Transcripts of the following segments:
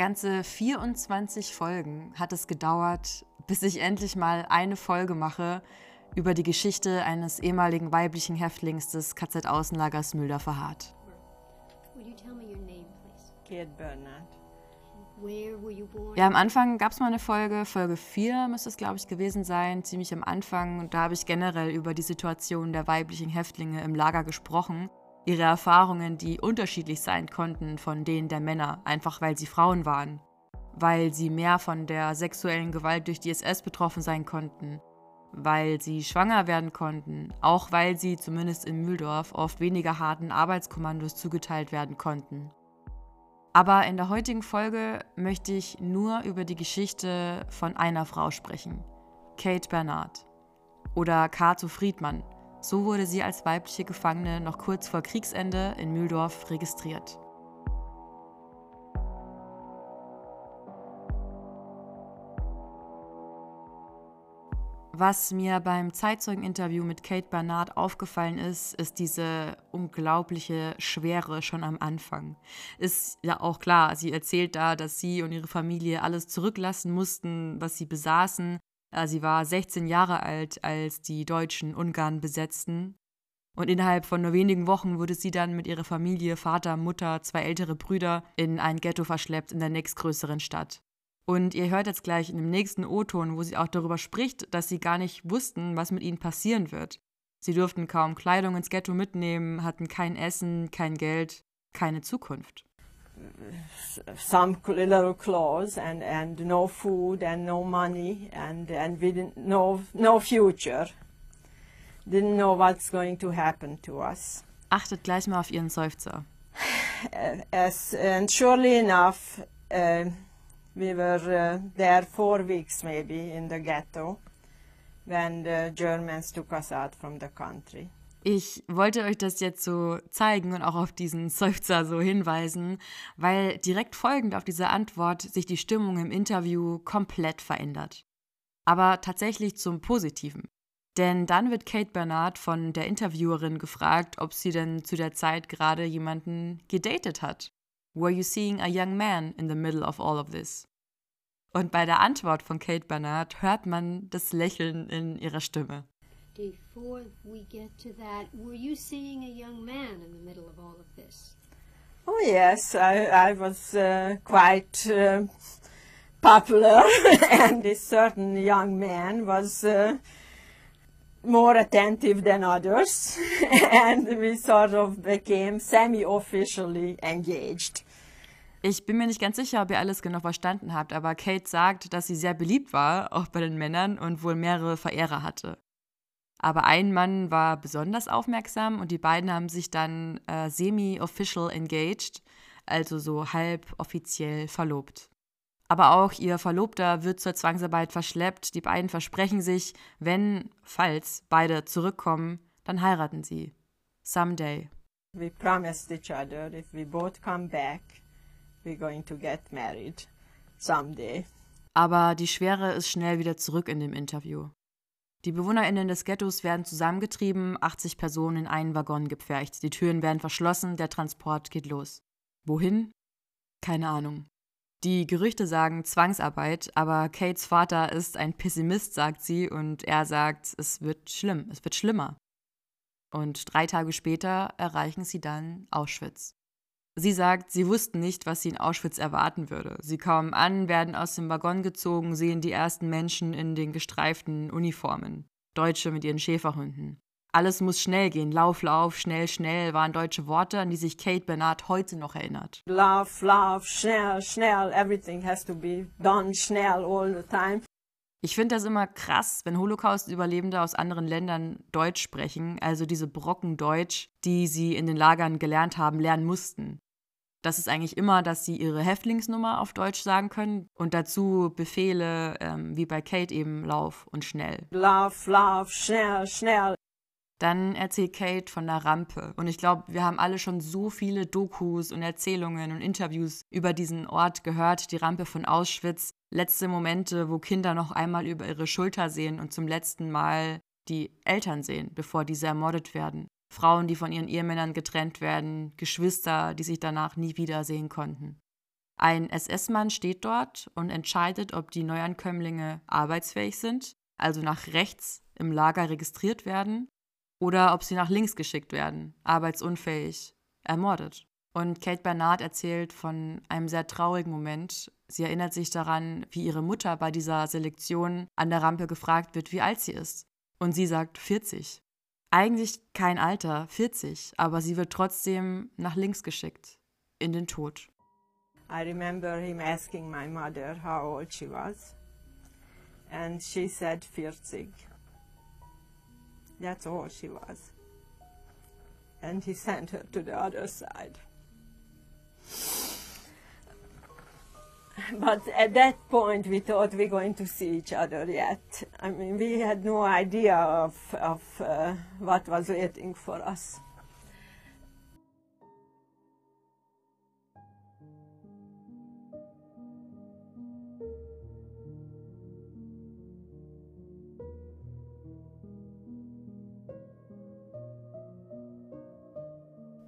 Ganze 24 Folgen hat es gedauert, bis ich endlich mal eine Folge mache über die Geschichte eines ehemaligen weiblichen Häftlings des KZ-Außenlagers Mülder verharrt. Ja, am Anfang gab es mal eine Folge, Folge 4 müsste es, glaube ich, gewesen sein, ziemlich am Anfang. Und da habe ich generell über die Situation der weiblichen Häftlinge im Lager gesprochen. Ihre Erfahrungen, die unterschiedlich sein konnten von denen der Männer, einfach weil sie Frauen waren. Weil sie mehr von der sexuellen Gewalt durch die SS betroffen sein konnten. Weil sie schwanger werden konnten. Auch weil sie, zumindest in Mühldorf, oft weniger harten Arbeitskommandos zugeteilt werden konnten. Aber in der heutigen Folge möchte ich nur über die Geschichte von einer Frau sprechen. Kate Bernard. Oder Kato Friedmann. So wurde sie als weibliche Gefangene noch kurz vor Kriegsende in Mühldorf registriert. Was mir beim Zeitzeugeninterview mit Kate Bernard aufgefallen ist, ist diese unglaubliche Schwere schon am Anfang. Ist ja auch klar, sie erzählt da, dass sie und ihre Familie alles zurücklassen mussten, was sie besaßen. Sie war 16 Jahre alt, als die Deutschen Ungarn besetzten. Und innerhalb von nur wenigen Wochen wurde sie dann mit ihrer Familie, Vater, Mutter, zwei ältere Brüder in ein Ghetto verschleppt in der nächstgrößeren Stadt. Und ihr hört jetzt gleich in dem nächsten O-Ton, wo sie auch darüber spricht, dass sie gar nicht wussten, was mit ihnen passieren wird. Sie durften kaum Kleidung ins Ghetto mitnehmen, hatten kein Essen, kein Geld, keine Zukunft. Some little clothes and, and no food and no money and, and we didn't know no future. Didn't know what's going to happen to us. Achtet gleich mal auf ihren Seufzer. As, and surely enough, uh, we were uh, there four weeks maybe in the ghetto when the Germans took us out from the country. Ich wollte euch das jetzt so zeigen und auch auf diesen Seufzer so hinweisen, weil direkt folgend auf diese Antwort sich die Stimmung im Interview komplett verändert. Aber tatsächlich zum Positiven. Denn dann wird Kate Bernard von der Interviewerin gefragt, ob sie denn zu der Zeit gerade jemanden gedatet hat. Were you seeing a young man in the middle of all of this? Und bei der Antwort von Kate Bernard hört man das Lächeln in ihrer Stimme. Before we get to that, were you seeing a young man in the middle of all of this? Oh yes, I, I was uh, quite uh, popular, and this certain young man was uh, more attentive than others, and we sort of became semi-officially engaged. Ich bin mir nicht ganz sicher, ob ihr alles genau verstanden habt, aber Kate sagt, dass sie sehr beliebt war, auch bei den Männern, und wohl mehrere Verehrer hatte. Aber ein Mann war besonders aufmerksam und die beiden haben sich dann äh, semi-official engaged, also so halb offiziell verlobt. Aber auch ihr Verlobter wird zur Zwangsarbeit verschleppt. Die beiden versprechen sich, wenn, falls beide zurückkommen, dann heiraten sie. Someday. We promised each other if we both come back, we're going to get married someday. Aber die Schwere ist schnell wieder zurück in dem Interview. Die BewohnerInnen des Ghettos werden zusammengetrieben, 80 Personen in einen Waggon gepfercht. Die Türen werden verschlossen, der Transport geht los. Wohin? Keine Ahnung. Die Gerüchte sagen Zwangsarbeit, aber Kates Vater ist ein Pessimist, sagt sie, und er sagt, es wird schlimm, es wird schlimmer. Und drei Tage später erreichen sie dann Auschwitz. Sie sagt, sie wussten nicht, was sie in Auschwitz erwarten würde. Sie kommen an, werden aus dem Waggon gezogen, sehen die ersten Menschen in den gestreiften Uniformen. Deutsche mit ihren Schäferhunden. Alles muss schnell gehen. Lauf, lauf, schnell, schnell waren deutsche Worte, an die sich Kate Bernard heute noch erinnert. Lauf, lauf, schnell, schnell, everything has to be done schnell all the time. Ich finde das immer krass, wenn Holocaust-Überlebende aus anderen Ländern Deutsch sprechen, also diese Brocken Deutsch, die sie in den Lagern gelernt haben, lernen mussten. Das ist eigentlich immer, dass sie ihre Häftlingsnummer auf Deutsch sagen können und dazu Befehle ähm, wie bei Kate eben Lauf und schnell. Lauf, lauf, schnell, schnell. Dann erzählt Kate von der Rampe. Und ich glaube, wir haben alle schon so viele Dokus und Erzählungen und Interviews über diesen Ort gehört, die Rampe von Auschwitz. Letzte Momente, wo Kinder noch einmal über ihre Schulter sehen und zum letzten Mal die Eltern sehen, bevor diese ermordet werden. Frauen, die von ihren Ehemännern getrennt werden, Geschwister, die sich danach nie wiedersehen konnten. Ein SS-Mann steht dort und entscheidet, ob die Neuankömmlinge arbeitsfähig sind, also nach rechts im Lager registriert werden, oder ob sie nach links geschickt werden, arbeitsunfähig, ermordet. Und Kate Bernard erzählt von einem sehr traurigen Moment. Sie erinnert sich daran, wie ihre Mutter bei dieser Selektion an der Rampe gefragt wird, wie alt sie ist. Und sie sagt 40. Eigentlich kein Alter, 40, aber sie wird trotzdem nach links geschickt, in den Tod. I remember him asking my mother how old she was, and she said 40. That's all she was. And he sent her to the other side. But at that point, we thought we were going to see each other yet. I mean, we had no idea of, of uh, what was waiting for us.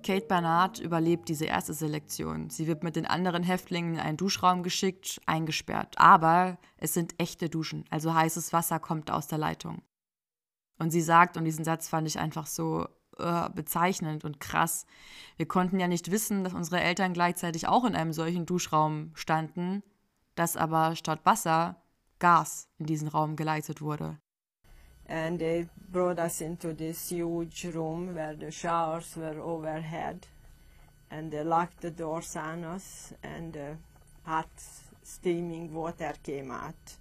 Kate Bernard überlebt diese erste Selektion. Sie wird mit den anderen Häftlingen in einen Duschraum geschickt, eingesperrt. Aber es sind echte Duschen, also heißes Wasser kommt aus der Leitung. Und sie sagt, und diesen Satz fand ich einfach so uh, bezeichnend und krass, wir konnten ja nicht wissen, dass unsere Eltern gleichzeitig auch in einem solchen Duschraum standen, dass aber statt Wasser Gas in diesen Raum geleitet wurde. And they brought us into this huge room where the showers were overhead and they locked the doors on us and uh, hot steaming water came out.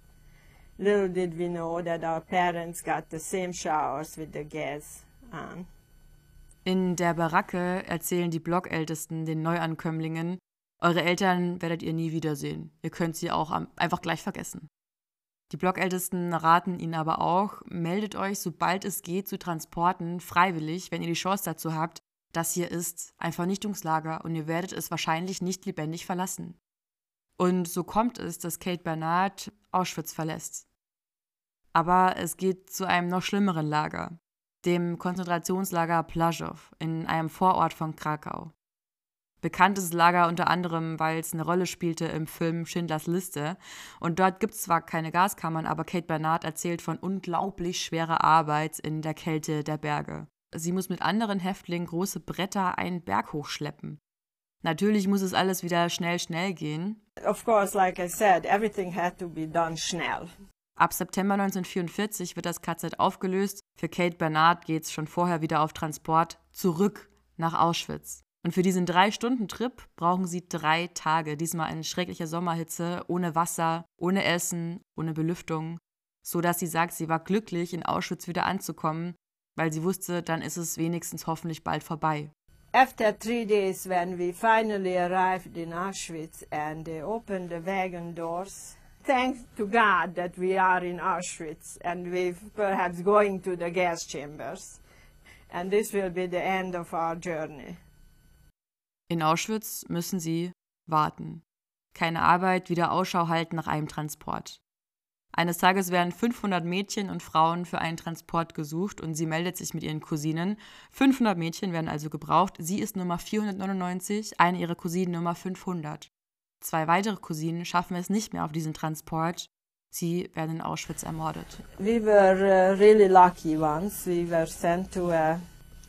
Little did we know that our parents got the same showers with the gas on. In der Baracke erzählen die Blockältesten den Neuankömmlingen, eure Eltern werdet ihr nie wiedersehen. Ihr könnt sie auch einfach gleich vergessen. Die Blockältesten raten Ihnen aber auch, meldet euch, sobald es geht, zu Transporten freiwillig, wenn ihr die Chance dazu habt. Das hier ist ein Vernichtungslager und ihr werdet es wahrscheinlich nicht lebendig verlassen. Und so kommt es, dass Kate Bernard Auschwitz verlässt. Aber es geht zu einem noch schlimmeren Lager, dem Konzentrationslager Plazow in einem Vorort von Krakau. Bekanntes Lager unter anderem, weil es eine Rolle spielte im Film Schindlers Liste. Und dort gibt es zwar keine Gaskammern, aber Kate Bernard erzählt von unglaublich schwerer Arbeit in der Kälte der Berge. Sie muss mit anderen Häftlingen große Bretter einen Berg hochschleppen. Natürlich muss es alles wieder schnell, schnell gehen. Of course, like I said, everything had to be done schnell. Ab September 1944 wird das KZ aufgelöst. Für Kate Bernard geht es schon vorher wieder auf Transport zurück nach Auschwitz. Und für diesen Drei-Stunden-Trip brauchen sie drei Tage. Diesmal in schrecklicher Sommerhitze, ohne Wasser, ohne Essen, ohne Belüftung. So dass sie sagt, sie war glücklich, in Auschwitz wieder anzukommen, weil sie wusste, dann ist es wenigstens hoffentlich bald vorbei. After three days, when we finally arrived in Auschwitz and they opened the wagon doors, thanks to God that we are in Auschwitz and we're perhaps going to the gas chambers. And this will be the end of our journey. In Auschwitz müssen sie warten. Keine Arbeit, wieder Ausschau halten nach einem Transport. Eines Tages werden 500 Mädchen und Frauen für einen Transport gesucht und sie meldet sich mit ihren Cousinen. 500 Mädchen werden also gebraucht. Sie ist Nummer 499, eine ihrer Cousinen Nummer 500. Zwei weitere Cousinen schaffen es nicht mehr auf diesen Transport. Sie werden in Auschwitz ermordet. We were uh, really lucky once. We were sent to a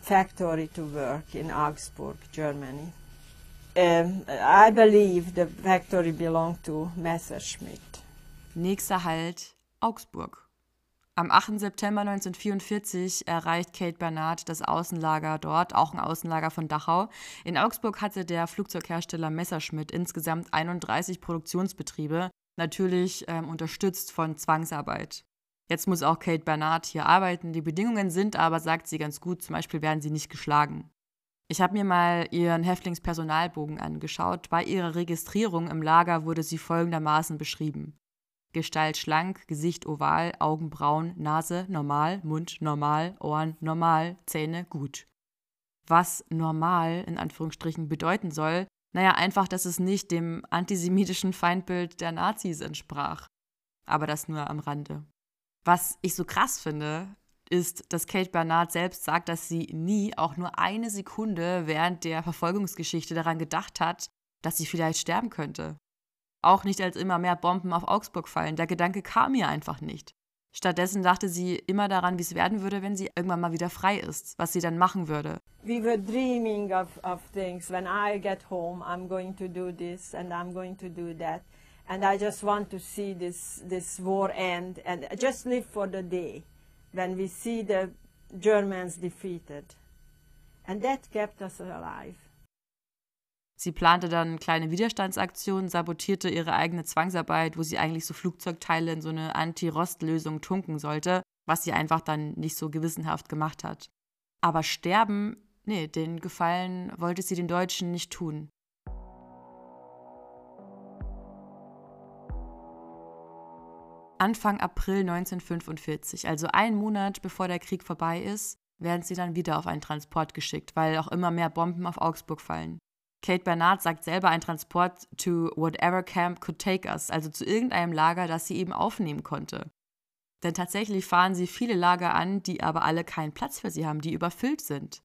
factory to work in Augsburg, Germany. Um, I believe the factory belonged to Messerschmitt. Nächster Halt Augsburg. Am 8. September 1944 erreicht Kate Bernard das Außenlager dort, auch ein Außenlager von Dachau. In Augsburg hatte der Flugzeughersteller Messerschmitt insgesamt 31 Produktionsbetriebe, natürlich ähm, unterstützt von Zwangsarbeit. Jetzt muss auch Kate Bernard hier arbeiten. Die Bedingungen sind aber, sagt sie ganz gut, zum Beispiel werden sie nicht geschlagen. Ich habe mir mal ihren Häftlingspersonalbogen angeschaut. Bei ihrer Registrierung im Lager wurde sie folgendermaßen beschrieben. Gestalt schlank, Gesicht oval, Augen braun, Nase normal, Mund normal, Ohren normal, Zähne gut. Was normal in Anführungsstrichen bedeuten soll, naja, einfach, dass es nicht dem antisemitischen Feindbild der Nazis entsprach. Aber das nur am Rande. Was ich so krass finde, ist, dass Kate Bernard selbst sagt, dass sie nie auch nur eine Sekunde während der Verfolgungsgeschichte daran gedacht hat, dass sie vielleicht sterben könnte. Auch nicht, als immer mehr Bomben auf Augsburg fallen. Der Gedanke kam ihr einfach nicht. Stattdessen dachte sie immer daran, wie es werden würde, wenn sie irgendwann mal wieder frei ist, was sie dann machen würde. We were dreaming of, of things. When I get home, I'm going to do this and I'm going to do that. And I just want to see this, this war end and just live for the day when we see the Germans defeated. And that kept us alive. Sie plante dann kleine Widerstandsaktionen, sabotierte ihre eigene Zwangsarbeit, wo sie eigentlich so Flugzeugteile in so eine Anti-Rost-Lösung tunken sollte, was sie einfach dann nicht so gewissenhaft gemacht hat. Aber sterben, nee, den Gefallen wollte sie den Deutschen nicht tun. Anfang April 1945, also einen Monat bevor der Krieg vorbei ist, werden sie dann wieder auf einen Transport geschickt, weil auch immer mehr Bomben auf Augsburg fallen. Kate Bernard sagt selber, ein Transport to whatever camp could take us, also zu irgendeinem Lager, das sie eben aufnehmen konnte. Denn tatsächlich fahren sie viele Lager an, die aber alle keinen Platz für sie haben, die überfüllt sind.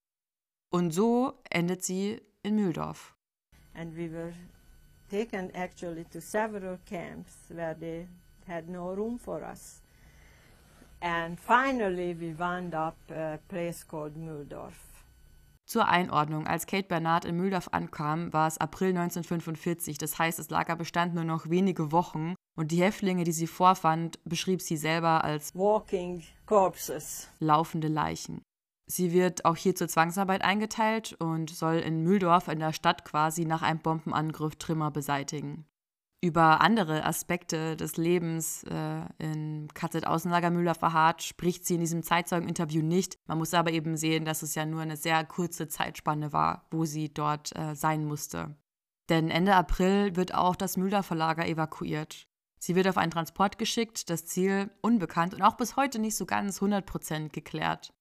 Und so endet sie in Mühldorf. And we were taken actually to several camps where they had no room for us. And finally we wound up a place called Mühldorf. Zur Einordnung, als Kate Bernard in Mühldorf ankam, war es April 1945, das heißt, das Lager bestand nur noch wenige Wochen und die Häftlinge, die sie vorfand, beschrieb sie selber als Walking corpses. laufende Leichen. Sie wird auch hier zur Zwangsarbeit eingeteilt und soll in Mühldorf in der Stadt quasi nach einem Bombenangriff Trümmer beseitigen. Über andere Aspekte des Lebens äh, im KZ-Außenlager Müller-Verhardt spricht sie in diesem Zeitzeugen-Interview nicht. Man muss aber eben sehen, dass es ja nur eine sehr kurze Zeitspanne war, wo sie dort äh, sein musste. Denn Ende April wird auch das Müller-Verlager evakuiert. Sie wird auf einen Transport geschickt, das Ziel unbekannt und auch bis heute nicht so ganz 100% geklärt.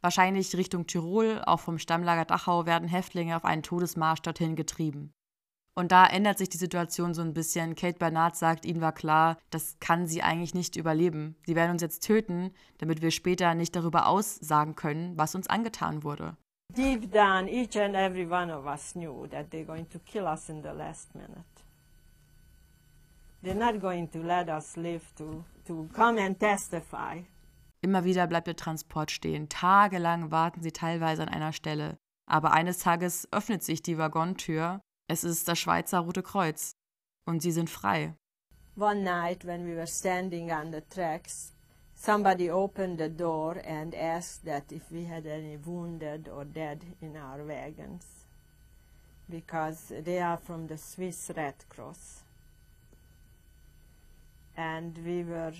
Wahrscheinlich Richtung Tirol, auch vom Stammlager Dachau werden Häftlinge auf einen Todesmarsch dorthin getrieben. Und da ändert sich die Situation so ein bisschen. Kate Bernard sagt, ihnen war klar, das kann sie eigentlich nicht überleben. Sie werden uns jetzt töten, damit wir später nicht darüber aussagen können, was uns angetan wurde. Deep down, each and every one of us knew that they're going to kill us in the last minute. They're not going to let us live to, to come and testify. Immer wieder bleibt der Transport stehen. Tagelang warten sie teilweise an einer Stelle. Aber eines Tages öffnet sich die Waggontür es ist das Schweizer Rote Kreuz und sie sind frei. One night when we were standing on the tracks, somebody opened the door and asked that if we had any wounded or dead in our wagons because they are from the Swiss Red Cross. And we were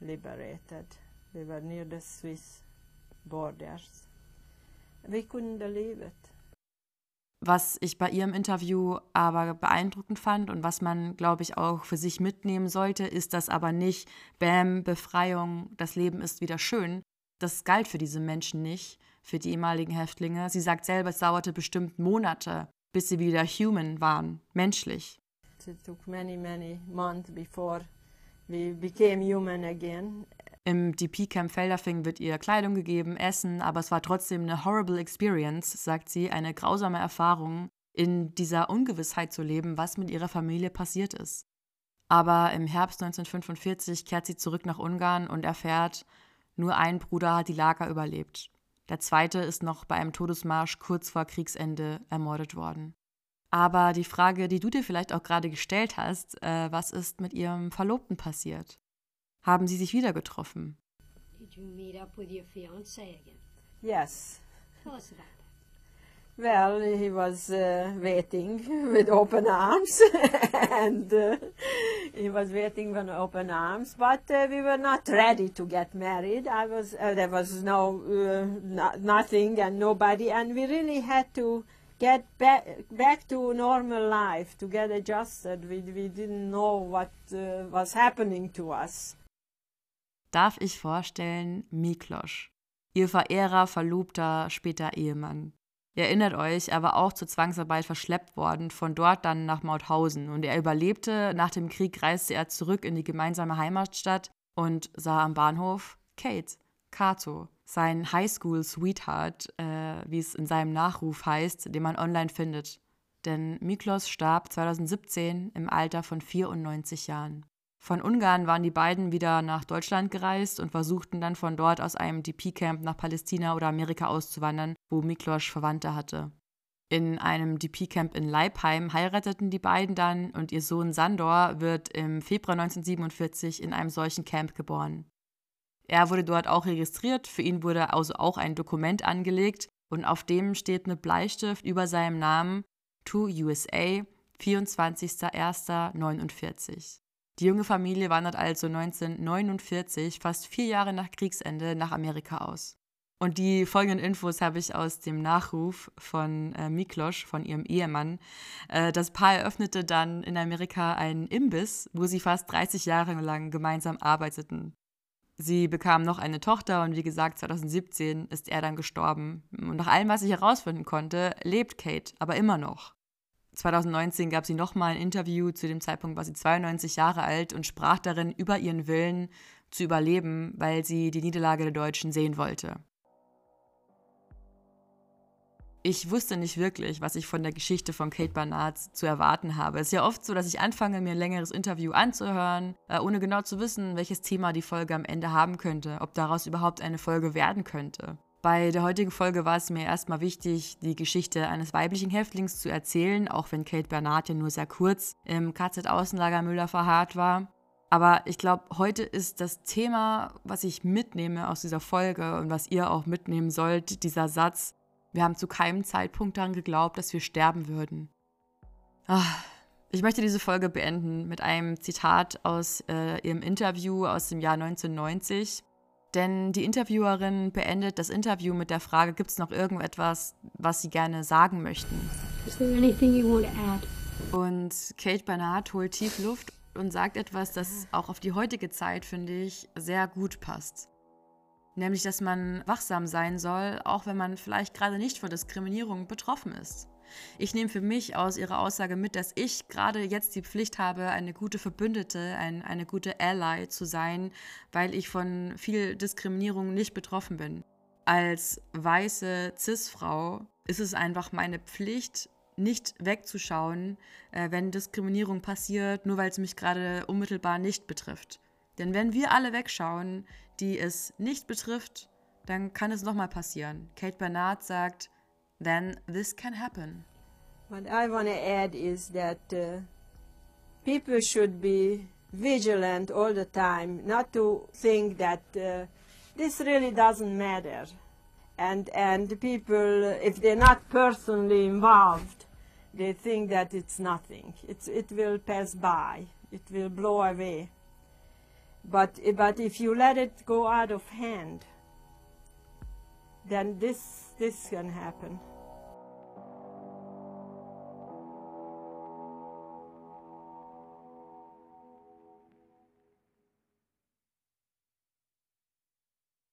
liberated. We were near the Swiss borders. We couldn't believe it. Was ich bei ihrem Interview aber beeindruckend fand und was man, glaube ich, auch für sich mitnehmen sollte, ist das aber nicht, Bäm, Befreiung, das Leben ist wieder schön. Das galt für diese Menschen nicht, für die ehemaligen Häftlinge. Sie sagt selber, es dauerte bestimmt Monate, bis sie wieder human waren, menschlich. It took many, many months before we became human again. Im DP-Camp Felderfing wird ihr Kleidung gegeben, Essen, aber es war trotzdem eine horrible experience, sagt sie, eine grausame Erfahrung, in dieser Ungewissheit zu leben, was mit ihrer Familie passiert ist. Aber im Herbst 1945 kehrt sie zurück nach Ungarn und erfährt, nur ein Bruder hat die Lager überlebt. Der zweite ist noch bei einem Todesmarsch kurz vor Kriegsende ermordet worden. Aber die Frage, die du dir vielleicht auch gerade gestellt hast, äh, was ist mit ihrem Verlobten passiert? Haben Sie sich wieder getroffen? Did you meet up with your fiance again? Yes. Tell us about that. Well, he was uh, waiting with open arms, and uh, he was waiting with open arms. But uh, we were not ready to get married. I was uh, there was no, uh, no nothing and nobody, and we really had to get back back to normal life to get adjusted. We we didn't know what uh, was happening to us. Darf ich vorstellen Miklosch, ihr Verehrer, Verlobter, später Ehemann. Ihr erinnert euch, er war auch zur Zwangsarbeit verschleppt worden, von dort dann nach Mauthausen. Und er überlebte. Nach dem Krieg reiste er zurück in die gemeinsame Heimatstadt und sah am Bahnhof Kate, Kato, sein Highschool-Sweetheart, äh, wie es in seinem Nachruf heißt, den man online findet. denn Miklos starb 2017 im Alter von 94 Jahren. Von Ungarn waren die beiden wieder nach Deutschland gereist und versuchten dann von dort aus einem DP-Camp nach Palästina oder Amerika auszuwandern, wo Miklos Verwandte hatte. In einem DP-Camp in Leipheim heirateten die beiden dann und ihr Sohn Sandor wird im Februar 1947 in einem solchen Camp geboren. Er wurde dort auch registriert, für ihn wurde also auch ein Dokument angelegt und auf dem steht mit Bleistift über seinem Namen To USA 24.01.49. Die junge Familie wandert also 1949, fast vier Jahre nach Kriegsende, nach Amerika aus. Und die folgenden Infos habe ich aus dem Nachruf von äh, Miklos, von ihrem Ehemann. Äh, das Paar eröffnete dann in Amerika einen Imbiss, wo sie fast 30 Jahre lang gemeinsam arbeiteten. Sie bekam noch eine Tochter und wie gesagt, 2017 ist er dann gestorben. Und nach allem, was ich herausfinden konnte, lebt Kate aber immer noch. 2019 gab sie nochmal ein Interview, zu dem Zeitpunkt war sie 92 Jahre alt und sprach darin über ihren Willen zu überleben, weil sie die Niederlage der Deutschen sehen wollte. ich wusste nicht wirklich, was ich von der Geschichte von Kate Barnard zu erwarten habe. Es ist ja oft so, dass ich anfange, mir ein längeres Interview anzuhören, äh, ohne genau zu wissen, welches Thema die Folge am Ende haben könnte, ob daraus überhaupt eine Folge werden könnte. Bei der heutigen Folge war es mir erstmal wichtig, die Geschichte eines weiblichen Häftlings zu erzählen, auch wenn Kate Bernard ja nur sehr kurz im KZ-Außenlager Müller verharrt war. Aber ich glaube, heute ist das Thema, was ich mitnehme aus dieser Folge und was ihr auch mitnehmen sollt, dieser Satz, wir haben zu keinem Zeitpunkt daran geglaubt, dass wir sterben würden. Ach, ich möchte diese Folge beenden mit einem Zitat aus äh, ihrem Interview aus dem Jahr 1990. Denn die Interviewerin beendet das Interview mit der Frage, gibt es noch irgendetwas, was sie gerne sagen möchten? Is there anything you want to add? Und Kate Bernard holt tief Luft und sagt etwas, das auch auf die heutige Zeit, finde ich, sehr gut passt nämlich dass man wachsam sein soll, auch wenn man vielleicht gerade nicht von Diskriminierung betroffen ist. Ich nehme für mich aus ihrer Aussage mit, dass ich gerade jetzt die Pflicht habe, eine gute Verbündete, ein, eine gute Ally zu sein, weil ich von viel Diskriminierung nicht betroffen bin. Als weiße CIS-Frau ist es einfach meine Pflicht, nicht wegzuschauen, äh, wenn Diskriminierung passiert, nur weil es mich gerade unmittelbar nicht betrifft. Denn wenn wir alle wegschauen, die es nicht betrifft, dann kann es nochmal passieren. Kate Bernard sagt, then this can happen. What I want to add is that uh, people should be vigilant all the time, not to think that uh, this really doesn't matter. And, and people, if they're not personally involved, they think that it's nothing. It's, it will pass by. It will blow away. But, but if you let it go out of hand, then this, this can happen.